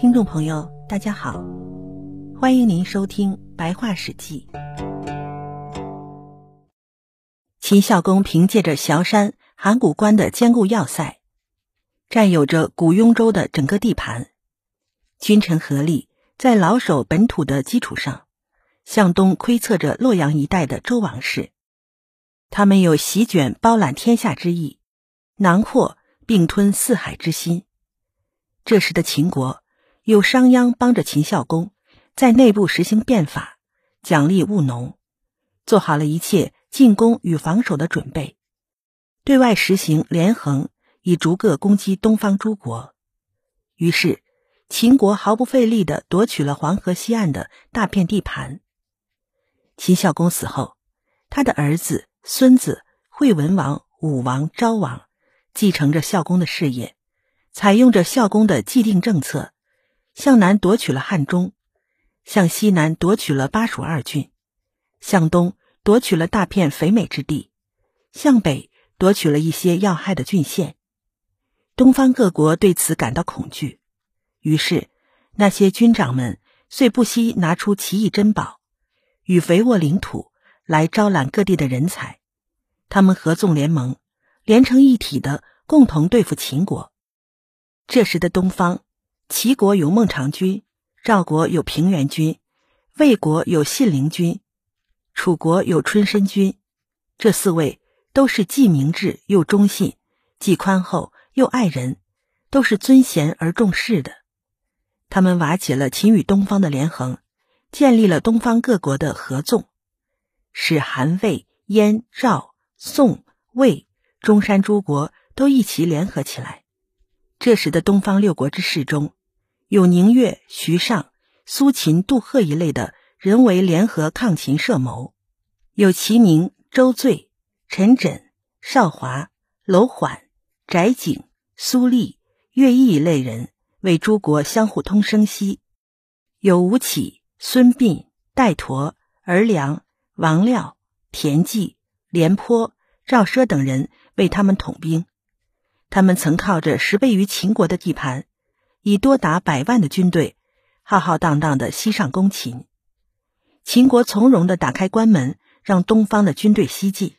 听众朋友，大家好，欢迎您收听《白话史记》。秦孝公凭借着崤山、函谷关的坚固要塞，占有着古雍州的整个地盘，君臣合力，在老守本土的基础上，向东窥测着洛阳一带的周王室。他们有席卷包揽天下之意，囊括并吞四海之心。这时的秦国有商鞅帮着秦孝公，在内部实行变法，奖励务农，做好了一切进攻与防守的准备，对外实行连横，以逐个攻击东方诸国。于是，秦国毫不费力地夺取了黄河西岸的大片地盘。秦孝公死后，他的儿子。孙子惠文王、武王、昭王继承着孝公的事业，采用着孝公的既定政策，向南夺取了汉中，向西南夺取了巴蜀二郡，向东夺取了大片肥美之地，向北夺取了一些要害的郡县。东方各国对此感到恐惧，于是那些军长们遂不惜拿出奇异珍宝与肥沃领土来招揽各地的人才。他们合纵联盟，连成一体的共同对付秦国。这时的东方，齐国有孟尝君，赵国有平原君，魏国有信陵君，楚国有春申君。这四位都是既明智又忠信，既宽厚又爱人，都是尊贤而重士的。他们瓦解了秦与东方的连横，建立了东方各国的合纵，使韩、魏、燕、赵。宋、魏、中山诸国都一齐联合起来。这时的东方六国之势中，有宁越、徐尚、苏秦、杜赫一类的人为联合抗秦设谋；有齐宁、周醉、陈轸、邵华、楼缓、翟景、苏厉、乐毅一类人为诸国相互通声息；有吴起、孙膑、戴佗、儿良、王廖、田忌。廉颇、赵奢等人为他们统兵，他们曾靠着十倍于秦国的地盘，以多达百万的军队，浩浩荡荡的西上攻秦。秦国从容的打开关门，让东方的军队西进，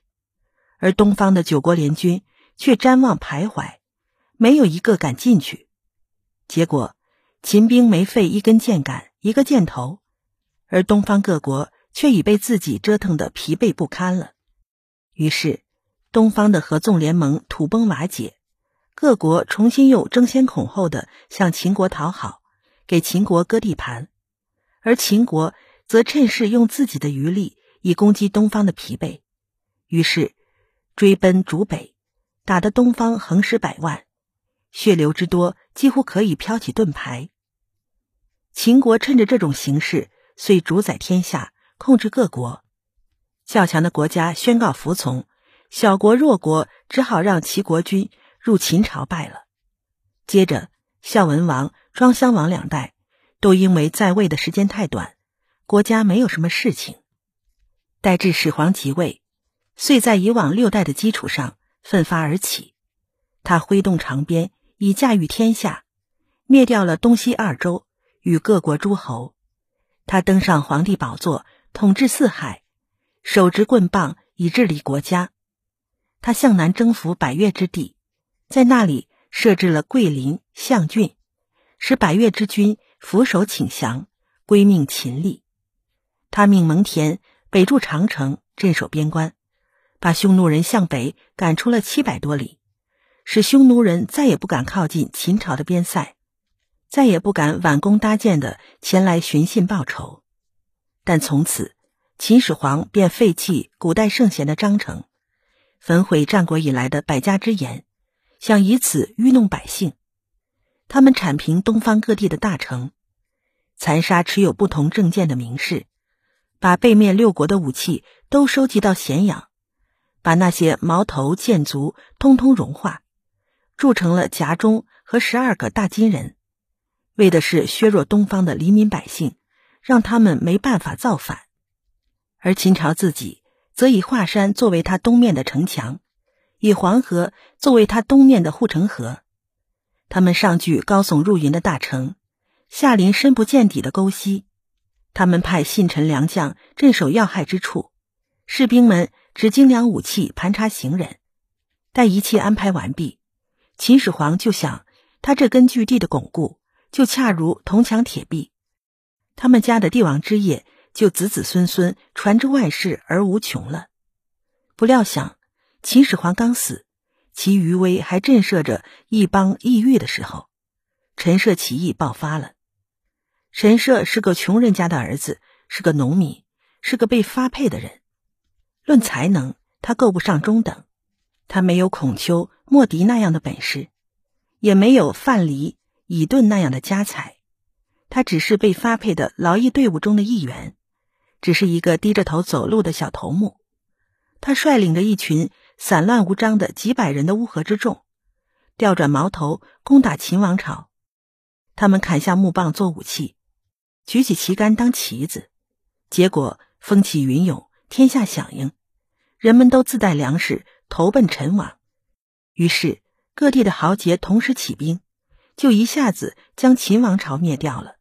而东方的九国联军却瞻望徘徊，没有一个敢进去。结果，秦兵没费一根箭杆，一个箭头，而东方各国却已被自己折腾得疲惫不堪了。于是，东方的合纵联盟土崩瓦解，各国重新又争先恐后的向秦国讨好，给秦国割地盘，而秦国则趁势用自己的余力以攻击东方的疲惫，于是追奔逐北，打得东方横尸百万，血流之多几乎可以飘起盾牌。秦国趁着这种形势，遂主宰天下，控制各国。较强的国家宣告服从，小国弱国只好让齐国君入秦朝败了。接着，孝文王、庄襄王两代都因为在位的时间太短，国家没有什么事情。待至始皇即位，遂在以往六代的基础上奋发而起。他挥动长鞭，以驾驭天下，灭掉了东西二州与各国诸侯。他登上皇帝宝座，统治四海。手执棍棒以治理国家，他向南征服百越之地，在那里设置了桂林、象郡，使百越之军俯首请降，归命秦立。他命蒙恬北筑长城，镇守边关，把匈奴人向北赶出了七百多里，使匈奴人再也不敢靠近秦朝的边塞，再也不敢挽弓搭箭的前来寻衅报仇。但从此。秦始皇便废弃古代圣贤的章程，焚毁战国以来的百家之言，想以此愚弄百姓。他们铲平东方各地的大城，残杀持有不同政见的名士，把背面六国的武器都收集到咸阳，把那些矛头剑卒通通融化，铸成了夹中和十二个大金人，为的是削弱东方的黎民百姓，让他们没办法造反。而秦朝自己则以华山作为它东面的城墙，以黄河作为它东面的护城河。他们上据高耸入云的大城，下临深不见底的沟溪，他们派信臣良将镇守要害之处，士兵们执精良武器盘查行人。待一切安排完毕，秦始皇就想，他这根据地的巩固，就恰如铜墙铁壁，他们家的帝王之业就子子孙孙传之外世而无穷了。不料想，秦始皇刚死，其余威还震慑着一邦异域的时候，陈涉起义爆发了。陈涉是个穷人家的儿子，是个农民，是个被发配的人。论才能，他够不上中等。他没有孔丘、莫迪那样的本事，也没有范蠡、乙顿那样的家财。他只是被发配的劳役队伍中的一员，只是一个低着头走路的小头目。他率领着一群散乱无章的几百人的乌合之众，调转矛头攻打秦王朝。他们砍下木棒做武器。举起旗杆当旗子，结果风起云涌，天下响应，人们都自带粮食投奔陈王。于是各地的豪杰同时起兵，就一下子将秦王朝灭掉了。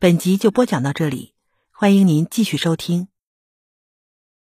本集就播讲到这里，欢迎您继续收听。